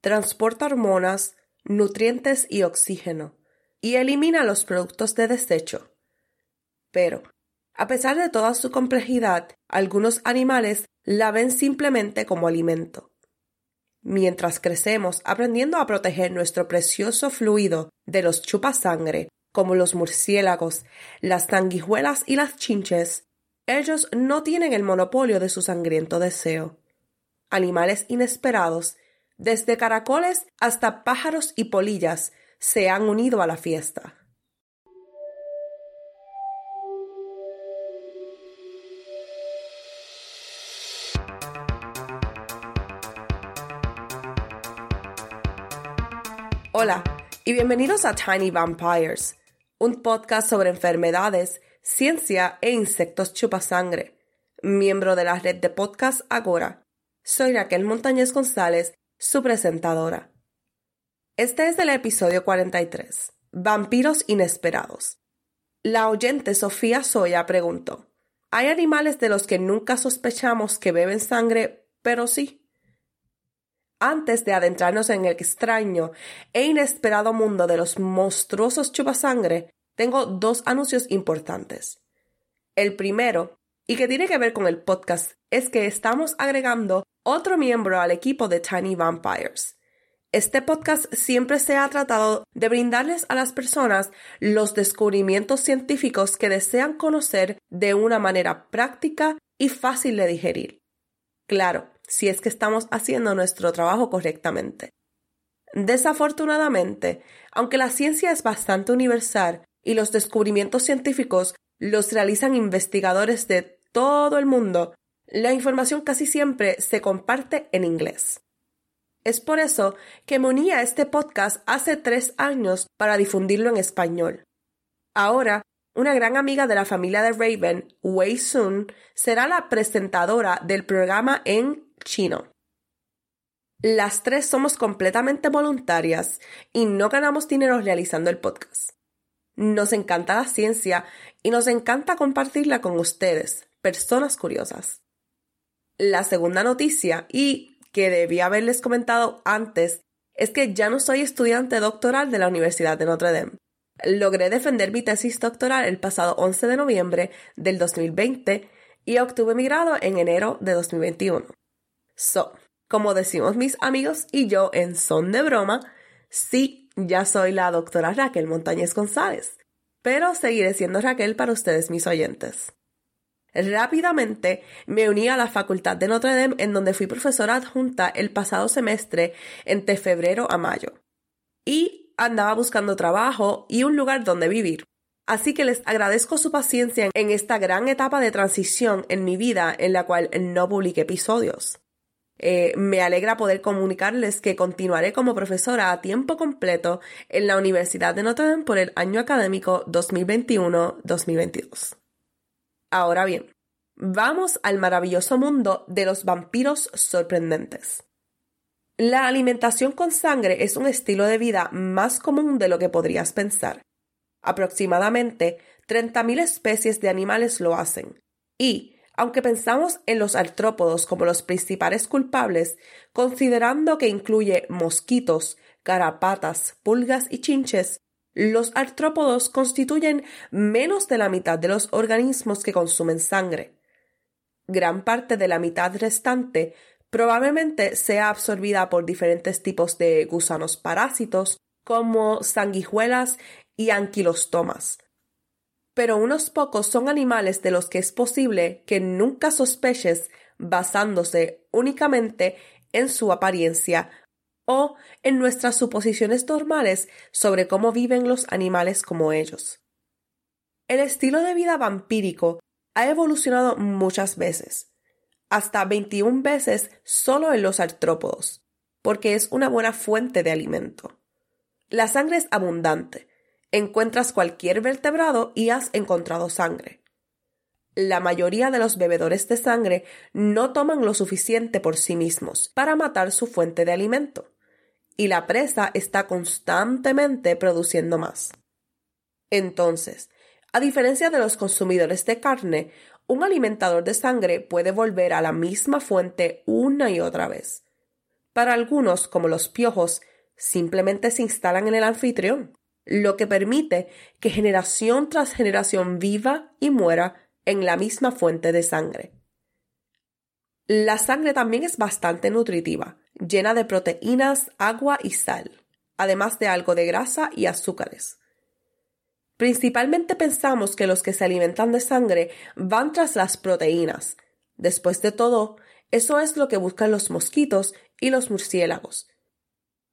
transporta hormonas, nutrientes y oxígeno, y elimina los productos de desecho. Pero, a pesar de toda su complejidad, algunos animales la ven simplemente como alimento. Mientras crecemos aprendiendo a proteger nuestro precioso fluido de los chupasangre, como los murciélagos, las sanguijuelas y las chinches, ellos no tienen el monopolio de su sangriento deseo. Animales inesperados desde caracoles hasta pájaros y polillas se han unido a la fiesta. Hola y bienvenidos a Tiny Vampires, un podcast sobre enfermedades, ciencia e insectos chupasangre. Miembro de la red de podcast Agora, soy Raquel Montañez González su presentadora. Este es el episodio 43, Vampiros Inesperados. La oyente Sofía Soya preguntó, ¿hay animales de los que nunca sospechamos que beben sangre, pero sí? Antes de adentrarnos en el extraño e inesperado mundo de los monstruosos chupasangre, tengo dos anuncios importantes. El primero, y que tiene que ver con el podcast, es que estamos agregando otro miembro al equipo de Tiny Vampires. Este podcast siempre se ha tratado de brindarles a las personas los descubrimientos científicos que desean conocer de una manera práctica y fácil de digerir. Claro, si es que estamos haciendo nuestro trabajo correctamente. Desafortunadamente, aunque la ciencia es bastante universal y los descubrimientos científicos los realizan investigadores de todo el mundo, la información casi siempre se comparte en inglés. Es por eso que me uní a este podcast hace tres años para difundirlo en español. Ahora, una gran amiga de la familia de Raven, Wei Sun, será la presentadora del programa en chino. Las tres somos completamente voluntarias y no ganamos dinero realizando el podcast. Nos encanta la ciencia y nos encanta compartirla con ustedes, personas curiosas. La segunda noticia, y que debía haberles comentado antes, es que ya no soy estudiante doctoral de la Universidad de Notre Dame. Logré defender mi tesis doctoral el pasado 11 de noviembre del 2020 y obtuve mi grado en enero de 2021. So, como decimos mis amigos y yo en son de broma, sí, ya soy la doctora Raquel Montañez González, pero seguiré siendo Raquel para ustedes mis oyentes. Rápidamente me uní a la Facultad de Notre Dame en donde fui profesora adjunta el pasado semestre entre febrero a mayo. Y andaba buscando trabajo y un lugar donde vivir. Así que les agradezco su paciencia en esta gran etapa de transición en mi vida en la cual no publiqué episodios. Eh, me alegra poder comunicarles que continuaré como profesora a tiempo completo en la Universidad de Notre Dame por el año académico 2021-2022. Ahora bien, vamos al maravilloso mundo de los vampiros sorprendentes. La alimentación con sangre es un estilo de vida más común de lo que podrías pensar. Aproximadamente 30.000 especies de animales lo hacen. Y, aunque pensamos en los artrópodos como los principales culpables, considerando que incluye mosquitos, garapatas, pulgas y chinches, los artrópodos constituyen menos de la mitad de los organismos que consumen sangre. Gran parte de la mitad restante probablemente sea absorbida por diferentes tipos de gusanos parásitos como sanguijuelas y anquilostomas. Pero unos pocos son animales de los que es posible que nunca sospeches basándose únicamente en su apariencia o en nuestras suposiciones normales sobre cómo viven los animales como ellos. El estilo de vida vampírico ha evolucionado muchas veces, hasta 21 veces solo en los artrópodos, porque es una buena fuente de alimento. La sangre es abundante. Encuentras cualquier vertebrado y has encontrado sangre. La mayoría de los bebedores de sangre no toman lo suficiente por sí mismos para matar su fuente de alimento y la presa está constantemente produciendo más. Entonces, a diferencia de los consumidores de carne, un alimentador de sangre puede volver a la misma fuente una y otra vez. Para algunos, como los piojos, simplemente se instalan en el anfitrión, lo que permite que generación tras generación viva y muera en la misma fuente de sangre. La sangre también es bastante nutritiva, llena de proteínas, agua y sal, además de algo de grasa y azúcares. Principalmente pensamos que los que se alimentan de sangre van tras las proteínas. Después de todo, eso es lo que buscan los mosquitos y los murciélagos.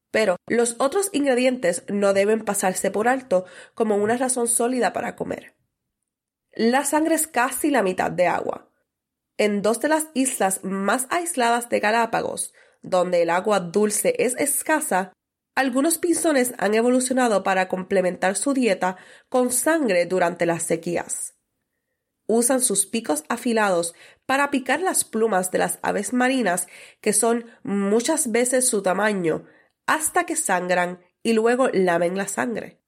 Pero los otros ingredientes no deben pasarse por alto como una razón sólida para comer. La sangre es casi la mitad de agua. En dos de las islas más aisladas de Galápagos, donde el agua dulce es escasa, algunos pinzones han evolucionado para complementar su dieta con sangre durante las sequías. Usan sus picos afilados para picar las plumas de las aves marinas que son muchas veces su tamaño hasta que sangran y luego lamen la sangre.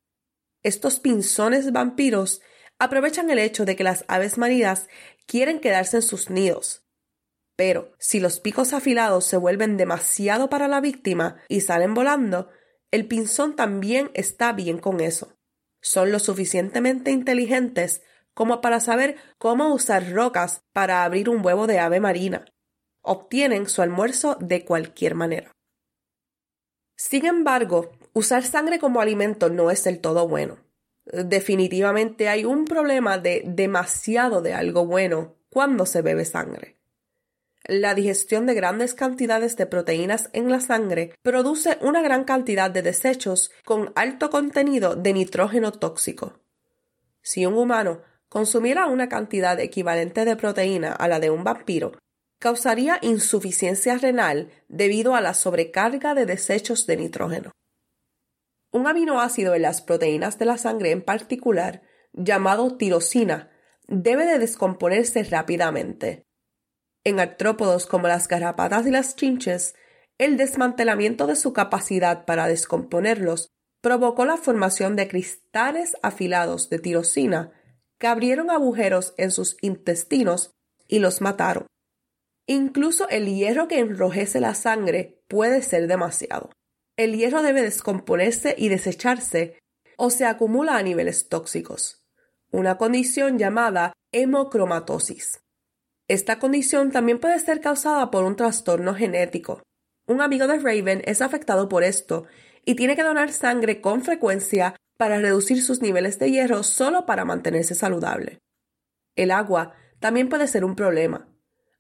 Estos pinzones vampiros aprovechan el hecho de que las aves marinas quieren quedarse en sus nidos, pero si los picos afilados se vuelven demasiado para la víctima y salen volando, el pinzón también está bien con eso. Son lo suficientemente inteligentes como para saber cómo usar rocas para abrir un huevo de ave marina. Obtienen su almuerzo de cualquier manera. Sin embargo, usar sangre como alimento no es del todo bueno. Definitivamente hay un problema de demasiado de algo bueno cuando se bebe sangre. La digestión de grandes cantidades de proteínas en la sangre produce una gran cantidad de desechos con alto contenido de nitrógeno tóxico. Si un humano consumiera una cantidad equivalente de proteína a la de un vampiro, causaría insuficiencia renal debido a la sobrecarga de desechos de nitrógeno. Un aminoácido en las proteínas de la sangre en particular, llamado tirosina, debe de descomponerse rápidamente, en artrópodos como las garrapatas y las chinches, el desmantelamiento de su capacidad para descomponerlos provocó la formación de cristales afilados de tirosina que abrieron agujeros en sus intestinos y los mataron. Incluso el hierro que enrojece la sangre puede ser demasiado. El hierro debe descomponerse y desecharse o se acumula a niveles tóxicos, una condición llamada hemocromatosis. Esta condición también puede ser causada por un trastorno genético. Un amigo de Raven es afectado por esto y tiene que donar sangre con frecuencia para reducir sus niveles de hierro solo para mantenerse saludable. El agua también puede ser un problema.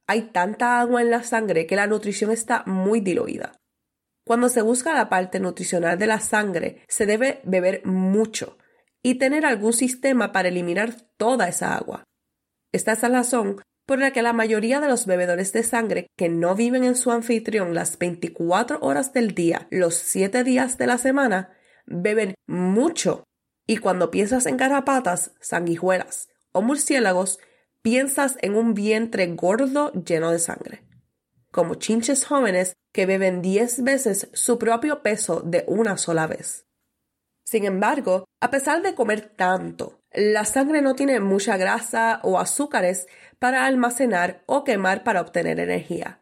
Hay tanta agua en la sangre que la nutrición está muy diluida. Cuando se busca la parte nutricional de la sangre, se debe beber mucho y tener algún sistema para eliminar toda esa agua. Esta es la razón por la que la mayoría de los bebedores de sangre que no viven en su anfitrión las 24 horas del día, los 7 días de la semana, beben mucho. Y cuando piensas en garrapatas, sanguijuelas o murciélagos, piensas en un vientre gordo lleno de sangre. Como chinches jóvenes que beben 10 veces su propio peso de una sola vez. Sin embargo, a pesar de comer tanto, la sangre no tiene mucha grasa o azúcares para almacenar o quemar para obtener energía.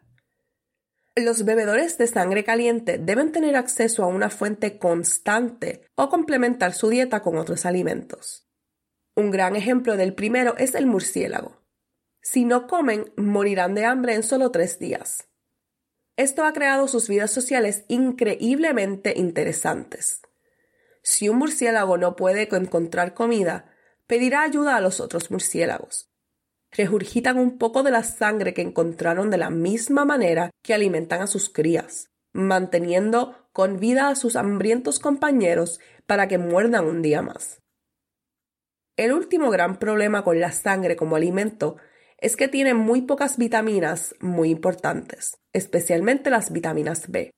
Los bebedores de sangre caliente deben tener acceso a una fuente constante o complementar su dieta con otros alimentos. Un gran ejemplo del primero es el murciélago. Si no comen, morirán de hambre en solo tres días. Esto ha creado sus vidas sociales increíblemente interesantes. Si un murciélago no puede encontrar comida, pedirá ayuda a los otros murciélagos. Regurgitan un poco de la sangre que encontraron de la misma manera que alimentan a sus crías, manteniendo con vida a sus hambrientos compañeros para que muerdan un día más. El último gran problema con la sangre como alimento es que tiene muy pocas vitaminas muy importantes, especialmente las vitaminas B.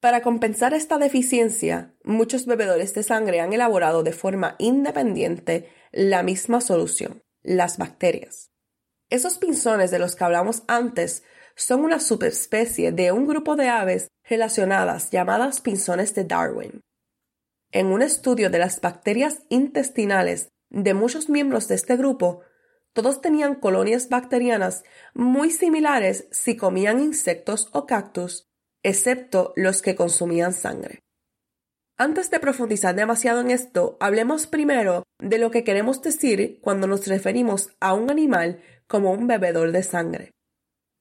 Para compensar esta deficiencia, muchos bebedores de sangre han elaborado de forma independiente la misma solución, las bacterias. Esos pinzones de los que hablamos antes son una subespecie de un grupo de aves relacionadas llamadas pinzones de Darwin. En un estudio de las bacterias intestinales de muchos miembros de este grupo, todos tenían colonias bacterianas muy similares si comían insectos o cactus, excepto los que consumían sangre. Antes de profundizar demasiado en esto, hablemos primero de lo que queremos decir cuando nos referimos a un animal como un bebedor de sangre.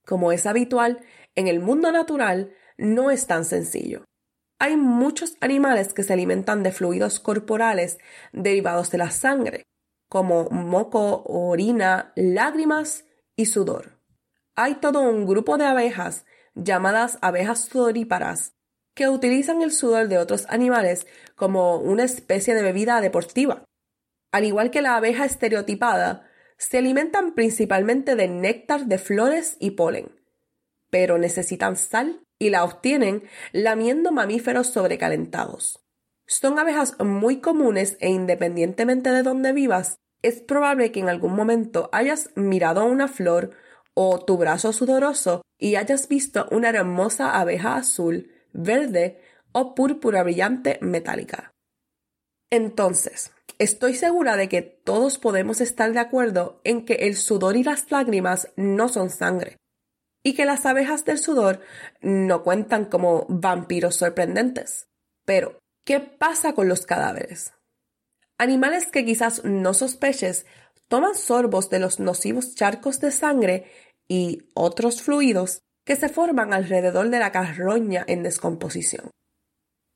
Como es habitual, en el mundo natural no es tan sencillo. Hay muchos animales que se alimentan de fluidos corporales derivados de la sangre, como moco, orina, lágrimas y sudor. Hay todo un grupo de abejas llamadas abejas sudoríparas que utilizan el sudor de otros animales como una especie de bebida deportiva. Al igual que la abeja estereotipada, se alimentan principalmente de néctar de flores y polen, pero necesitan sal y la obtienen lamiendo mamíferos sobrecalentados. Son abejas muy comunes e independientemente de dónde vivas, es probable que en algún momento hayas mirado una flor o tu brazo sudoroso y hayas visto una hermosa abeja azul, verde o púrpura brillante metálica. Entonces, estoy segura de que todos podemos estar de acuerdo en que el sudor y las lágrimas no son sangre, y que las abejas del sudor no cuentan como vampiros sorprendentes. Pero, ¿Qué pasa con los cadáveres? Animales que quizás no sospeches toman sorbos de los nocivos charcos de sangre y otros fluidos que se forman alrededor de la carroña en descomposición.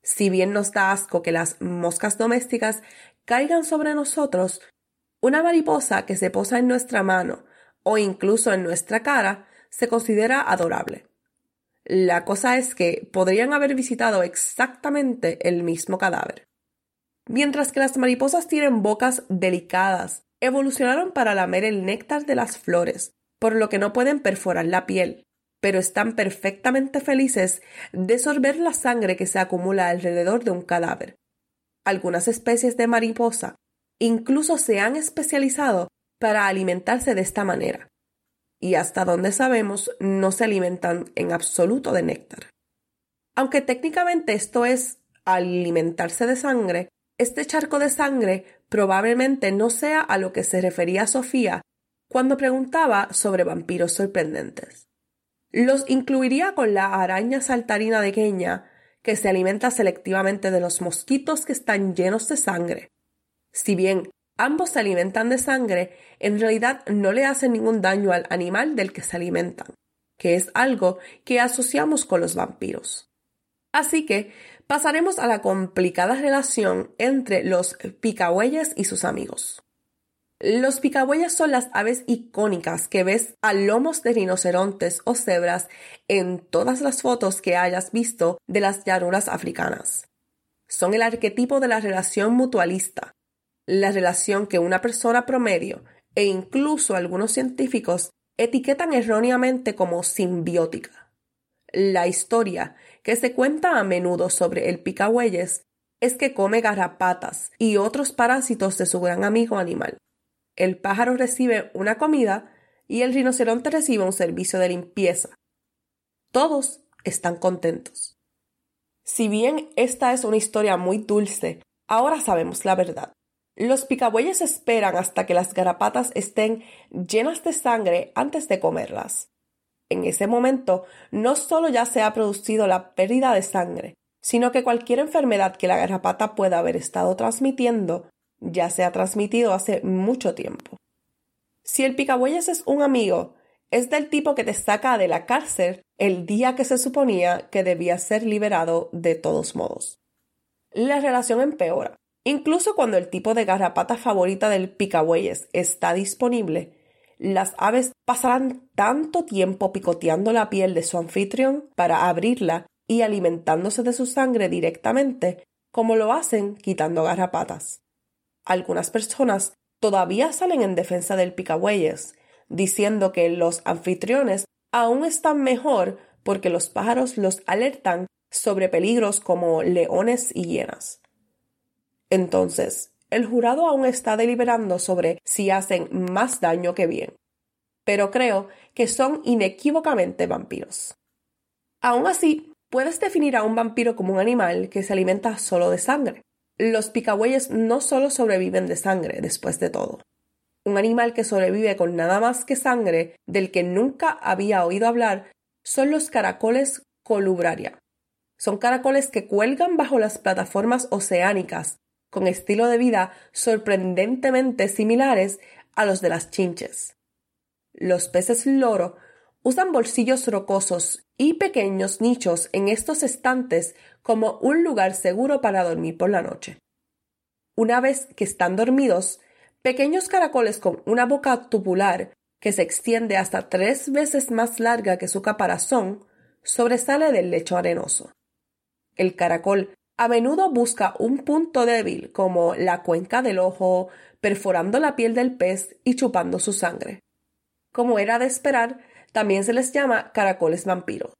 Si bien nos da asco que las moscas domésticas caigan sobre nosotros, una mariposa que se posa en nuestra mano o incluso en nuestra cara se considera adorable. La cosa es que podrían haber visitado exactamente el mismo cadáver. Mientras que las mariposas tienen bocas delicadas, evolucionaron para lamer el néctar de las flores, por lo que no pueden perforar la piel, pero están perfectamente felices de sorber la sangre que se acumula alrededor de un cadáver. Algunas especies de mariposa incluso se han especializado para alimentarse de esta manera y hasta donde sabemos no se alimentan en absoluto de néctar. Aunque técnicamente esto es alimentarse de sangre, este charco de sangre probablemente no sea a lo que se refería Sofía cuando preguntaba sobre vampiros sorprendentes. Los incluiría con la araña saltarina de Kenia, que se alimenta selectivamente de los mosquitos que están llenos de sangre. Si bien ambos se alimentan de sangre, en realidad no le hacen ningún daño al animal del que se alimentan, que es algo que asociamos con los vampiros. Así que pasaremos a la complicada relación entre los picabueyes y sus amigos. Los picabueyes son las aves icónicas que ves a lomos de rinocerontes o cebras en todas las fotos que hayas visto de las llanuras africanas. Son el arquetipo de la relación mutualista, la relación que una persona promedio e incluso algunos científicos etiquetan erróneamente como simbiótica. La historia que se cuenta a menudo sobre el picabueyes es que come garrapatas y otros parásitos de su gran amigo animal. El pájaro recibe una comida y el rinoceronte recibe un servicio de limpieza. Todos están contentos. Si bien esta es una historia muy dulce, ahora sabemos la verdad. Los picabueyes esperan hasta que las garrapatas estén llenas de sangre antes de comerlas. En ese momento, no solo ya se ha producido la pérdida de sangre, sino que cualquier enfermedad que la garrapata pueda haber estado transmitiendo ya se ha transmitido hace mucho tiempo. Si el picabueyes es un amigo, es del tipo que te saca de la cárcel el día que se suponía que debía ser liberado de todos modos. La relación empeora. Incluso cuando el tipo de garrapata favorita del picabueyes está disponible, las aves pasarán tanto tiempo picoteando la piel de su anfitrión para abrirla y alimentándose de su sangre directamente, como lo hacen quitando garrapatas. Algunas personas todavía salen en defensa del picabueyes, diciendo que los anfitriones aún están mejor porque los pájaros los alertan sobre peligros como leones y hienas. Entonces, el jurado aún está deliberando sobre si hacen más daño que bien, pero creo que son inequívocamente vampiros. Aún así, puedes definir a un vampiro como un animal que se alimenta solo de sangre. Los picabueyes no solo sobreviven de sangre, después de todo. Un animal que sobrevive con nada más que sangre, del que nunca había oído hablar, son los caracoles colubraria. Son caracoles que cuelgan bajo las plataformas oceánicas con estilo de vida sorprendentemente similares a los de las chinches. Los peces loro usan bolsillos rocosos y pequeños nichos en estos estantes como un lugar seguro para dormir por la noche. Una vez que están dormidos, pequeños caracoles con una boca tubular que se extiende hasta tres veces más larga que su caparazón sobresale del lecho arenoso. El caracol a menudo busca un punto débil como la cuenca del ojo, perforando la piel del pez y chupando su sangre. Como era de esperar, también se les llama caracoles vampiros.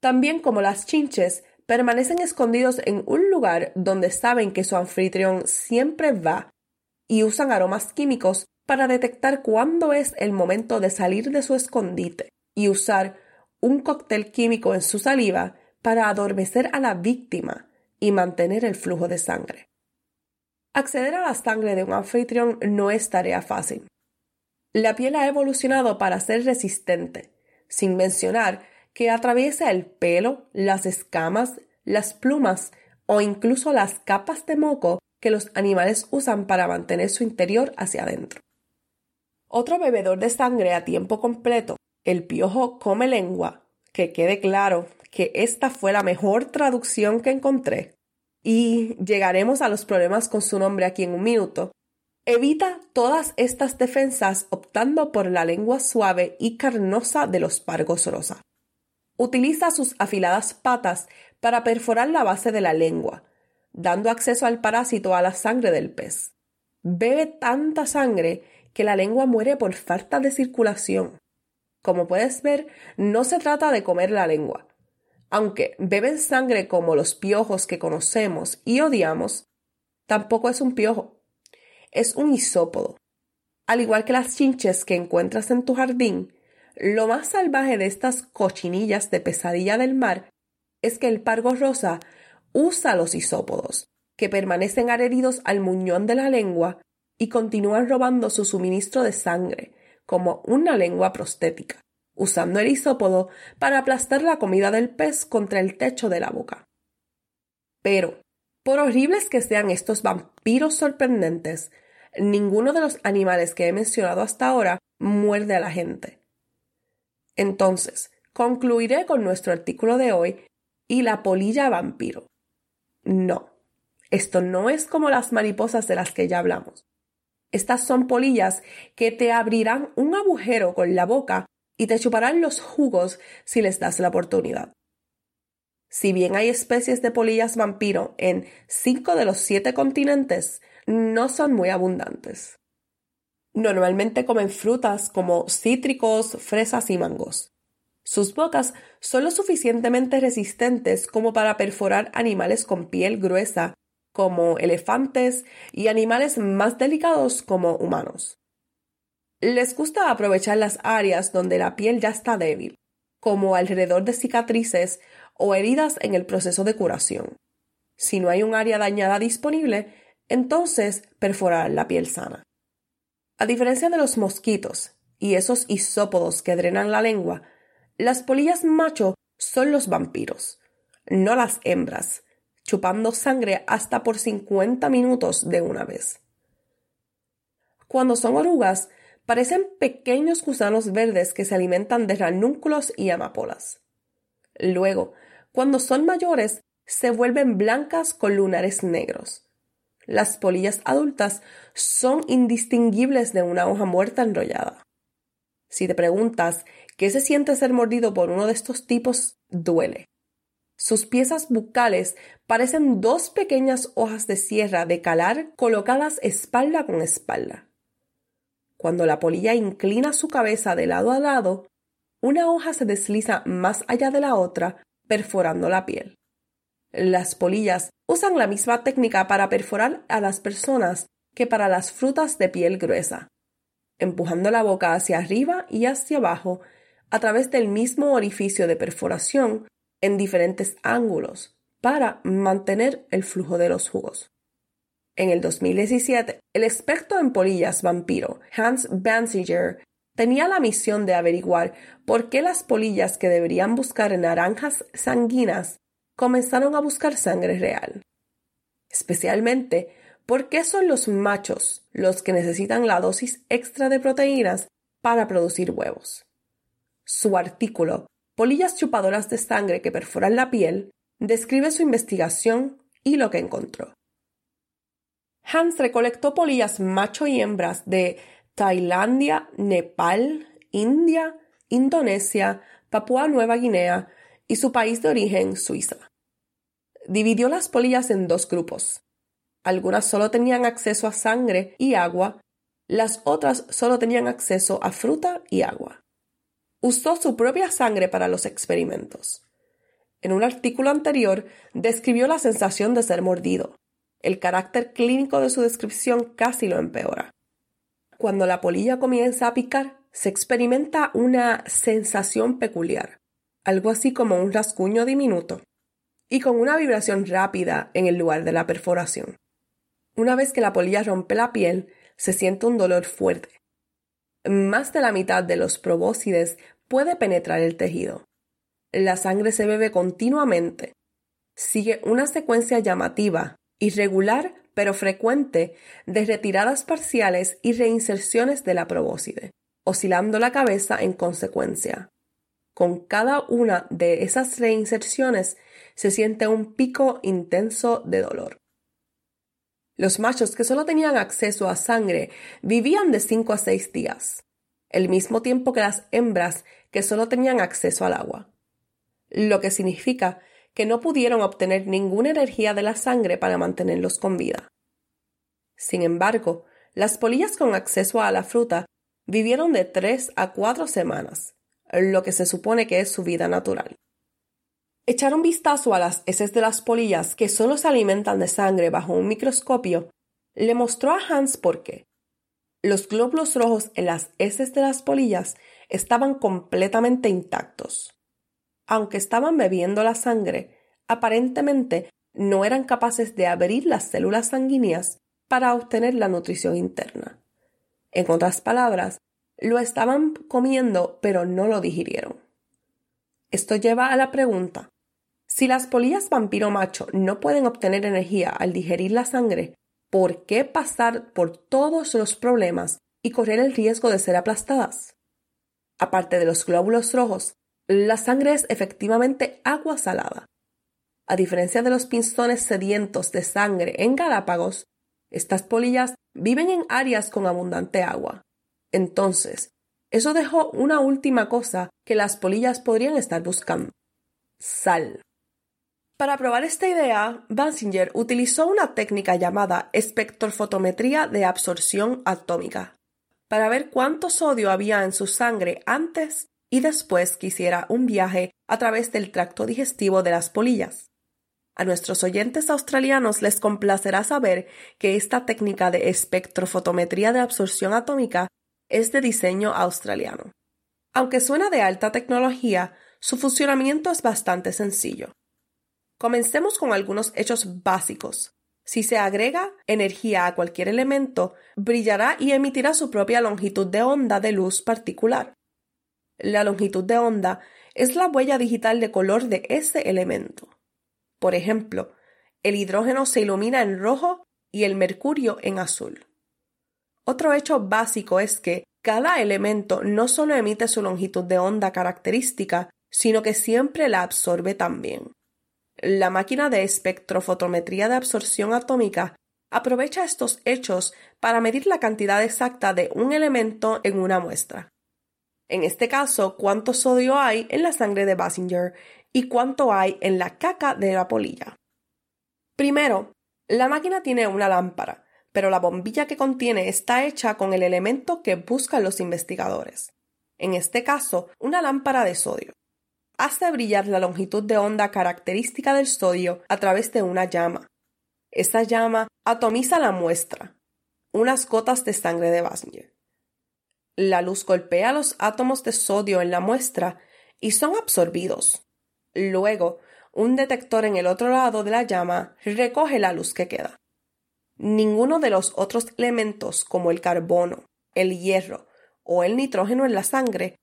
También como las chinches, permanecen escondidos en un lugar donde saben que su anfitrión siempre va y usan aromas químicos para detectar cuándo es el momento de salir de su escondite y usar un cóctel químico en su saliva para adormecer a la víctima y mantener el flujo de sangre. Acceder a la sangre de un anfitrión no es tarea fácil. La piel ha evolucionado para ser resistente, sin mencionar que atraviesa el pelo, las escamas, las plumas o incluso las capas de moco que los animales usan para mantener su interior hacia adentro. Otro bebedor de sangre a tiempo completo, el piojo come lengua, que quede claro que esta fue la mejor traducción que encontré, y llegaremos a los problemas con su nombre aquí en un minuto, evita todas estas defensas optando por la lengua suave y carnosa de los pargos rosa. Utiliza sus afiladas patas para perforar la base de la lengua, dando acceso al parásito a la sangre del pez. Bebe tanta sangre que la lengua muere por falta de circulación. Como puedes ver, no se trata de comer la lengua, aunque beben sangre como los piojos que conocemos y odiamos, tampoco es un piojo, es un isópodo. Al igual que las chinches que encuentras en tu jardín, lo más salvaje de estas cochinillas de pesadilla del mar es que el pargo rosa usa los isópodos, que permanecen adheridos al muñón de la lengua y continúan robando su suministro de sangre, como una lengua prostética usando el isópodo para aplastar la comida del pez contra el techo de la boca. Pero, por horribles que sean estos vampiros sorprendentes, ninguno de los animales que he mencionado hasta ahora muerde a la gente. Entonces, concluiré con nuestro artículo de hoy y la polilla vampiro. No, esto no es como las mariposas de las que ya hablamos. Estas son polillas que te abrirán un agujero con la boca y te chuparán los jugos si les das la oportunidad. Si bien hay especies de polillas vampiro en cinco de los siete continentes, no son muy abundantes. Normalmente comen frutas como cítricos, fresas y mangos. Sus bocas son lo suficientemente resistentes como para perforar animales con piel gruesa, como elefantes, y animales más delicados como humanos. Les gusta aprovechar las áreas donde la piel ya está débil, como alrededor de cicatrices o heridas en el proceso de curación. Si no hay un área dañada disponible, entonces perforar la piel sana. A diferencia de los mosquitos y esos isópodos que drenan la lengua, las polillas macho son los vampiros, no las hembras, chupando sangre hasta por 50 minutos de una vez. Cuando son orugas, parecen pequeños gusanos verdes que se alimentan de ranúnculos y amapolas. Luego, cuando son mayores, se vuelven blancas con lunares negros. Las polillas adultas son indistinguibles de una hoja muerta enrollada. Si te preguntas qué se siente ser mordido por uno de estos tipos, duele. Sus piezas bucales parecen dos pequeñas hojas de sierra de calar colocadas espalda con espalda. Cuando la polilla inclina su cabeza de lado a lado, una hoja se desliza más allá de la otra, perforando la piel. Las polillas usan la misma técnica para perforar a las personas que para las frutas de piel gruesa, empujando la boca hacia arriba y hacia abajo a través del mismo orificio de perforación en diferentes ángulos para mantener el flujo de los jugos. En el 2017, el experto en polillas vampiro Hans Banziger tenía la misión de averiguar por qué las polillas que deberían buscar naranjas sanguinas comenzaron a buscar sangre real. Especialmente porque son los machos los que necesitan la dosis extra de proteínas para producir huevos. Su artículo, Polillas chupadoras de sangre que perforan la piel, describe su investigación y lo que encontró. Hans recolectó polillas macho y hembras de Tailandia, Nepal, India, Indonesia, Papúa Nueva Guinea y su país de origen, Suiza. Dividió las polillas en dos grupos. Algunas solo tenían acceso a sangre y agua, las otras solo tenían acceso a fruta y agua. Usó su propia sangre para los experimentos. En un artículo anterior describió la sensación de ser mordido. El carácter clínico de su descripción casi lo empeora. Cuando la polilla comienza a picar, se experimenta una sensación peculiar, algo así como un rasguño diminuto, y con una vibración rápida en el lugar de la perforación. Una vez que la polilla rompe la piel, se siente un dolor fuerte. Más de la mitad de los probóscides puede penetrar el tejido. La sangre se bebe continuamente. Sigue una secuencia llamativa, irregular pero frecuente de retiradas parciales y reinserciones de la probóscide, oscilando la cabeza en consecuencia. Con cada una de esas reinserciones se siente un pico intenso de dolor. Los machos que solo tenían acceso a sangre vivían de 5 a 6 días, el mismo tiempo que las hembras que solo tenían acceso al agua, lo que significa que no pudieron obtener ninguna energía de la sangre para mantenerlos con vida. Sin embargo, las polillas con acceso a la fruta vivieron de tres a cuatro semanas, lo que se supone que es su vida natural. Echar un vistazo a las heces de las polillas que solo se alimentan de sangre bajo un microscopio le mostró a Hans por qué. Los glóbulos rojos en las heces de las polillas estaban completamente intactos aunque estaban bebiendo la sangre, aparentemente no eran capaces de abrir las células sanguíneas para obtener la nutrición interna. En otras palabras, lo estaban comiendo pero no lo digirieron. Esto lleva a la pregunta, si las polillas vampiro macho no pueden obtener energía al digerir la sangre, ¿por qué pasar por todos los problemas y correr el riesgo de ser aplastadas? Aparte de los glóbulos rojos, la sangre es efectivamente agua salada. A diferencia de los pinzones sedientos de sangre en Galápagos, estas polillas viven en áreas con abundante agua. Entonces, eso dejó una última cosa que las polillas podrían estar buscando. Sal. Para probar esta idea, Bansinger utilizó una técnica llamada espectrofotometría de absorción atómica para ver cuánto sodio había en su sangre antes y después quisiera un viaje a través del tracto digestivo de las polillas. A nuestros oyentes australianos les complacerá saber que esta técnica de espectrofotometría de absorción atómica es de diseño australiano. Aunque suena de alta tecnología, su funcionamiento es bastante sencillo. Comencemos con algunos hechos básicos. Si se agrega energía a cualquier elemento, brillará y emitirá su propia longitud de onda de luz particular. La longitud de onda es la huella digital de color de ese elemento. Por ejemplo, el hidrógeno se ilumina en rojo y el mercurio en azul. Otro hecho básico es que Cada elemento no solo emite su longitud de onda característica, sino que siempre la absorbe también. La máquina de espectrofotometría de absorción atómica aprovecha estos hechos para medir la cantidad exacta de un elemento en una muestra. En este caso, cuánto sodio hay en la sangre de Basinger y cuánto hay en la caca de la polilla. Primero, la máquina tiene una lámpara, pero la bombilla que contiene está hecha con el elemento que buscan los investigadores. En este caso, una lámpara de sodio. Hace brillar la longitud de onda característica del sodio a través de una llama. Esa llama atomiza la muestra, unas gotas de sangre de Basinger. La luz golpea los átomos de sodio en la muestra y son absorbidos. Luego, un detector en el otro lado de la llama recoge la luz que queda. Ninguno de los otros elementos como el carbono, el hierro o el nitrógeno en la sangre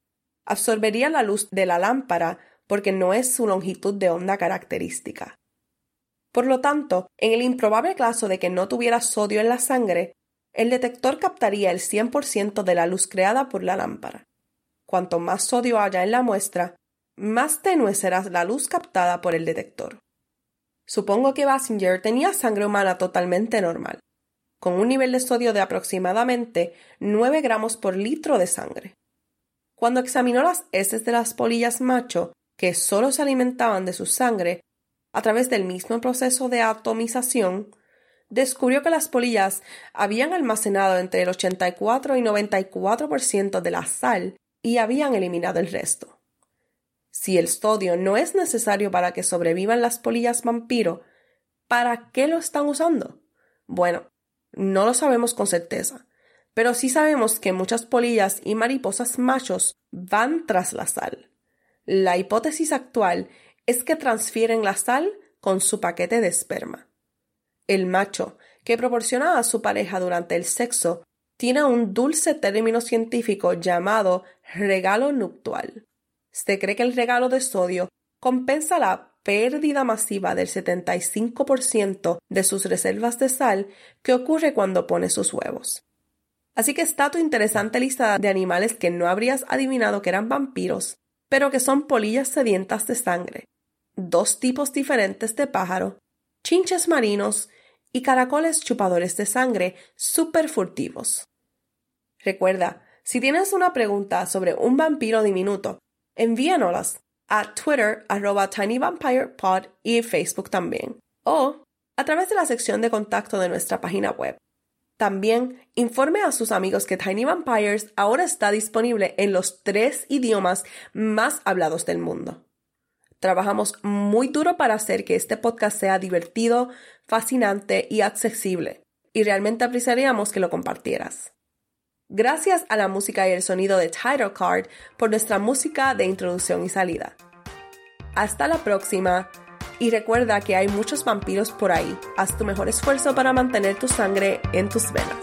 absorbería la luz de la lámpara porque no es su longitud de onda característica. Por lo tanto, en el improbable caso de que no tuviera sodio en la sangre, el detector captaría el 100% de la luz creada por la lámpara. Cuanto más sodio haya en la muestra, más tenue será la luz captada por el detector. Supongo que Basinger tenía sangre humana totalmente normal, con un nivel de sodio de aproximadamente 9 gramos por litro de sangre. Cuando examinó las heces de las polillas macho, que solo se alimentaban de su sangre, a través del mismo proceso de atomización, descubrió que las polillas habían almacenado entre el 84 y 94% de la sal y habían eliminado el resto. Si el sodio no es necesario para que sobrevivan las polillas vampiro, ¿para qué lo están usando? Bueno, no lo sabemos con certeza, pero sí sabemos que muchas polillas y mariposas machos van tras la sal. La hipótesis actual es que transfieren la sal con su paquete de esperma. El macho, que proporciona a su pareja durante el sexo, tiene un dulce término científico llamado regalo nuptual. Se cree que el regalo de sodio compensa la pérdida masiva del 75% de sus reservas de sal que ocurre cuando pone sus huevos. Así que está tu interesante lista de animales que no habrías adivinado que eran vampiros, pero que son polillas sedientas de sangre, dos tipos diferentes de pájaro, chinches marinos y caracoles chupadores de sangre súper furtivos. Recuerda, si tienes una pregunta sobre un vampiro diminuto envíanoslas a Twitter arroba tinyvampirepod y Facebook también, o a través de la sección de contacto de nuestra página web. También informe a sus amigos que Tiny Vampires ahora está disponible en los tres idiomas más hablados del mundo. Trabajamos muy duro para hacer que este podcast sea divertido, fascinante y accesible, y realmente apreciaríamos que lo compartieras. Gracias a la música y el sonido de Title Card por nuestra música de introducción y salida. Hasta la próxima y recuerda que hay muchos vampiros por ahí. Haz tu mejor esfuerzo para mantener tu sangre en tus venas.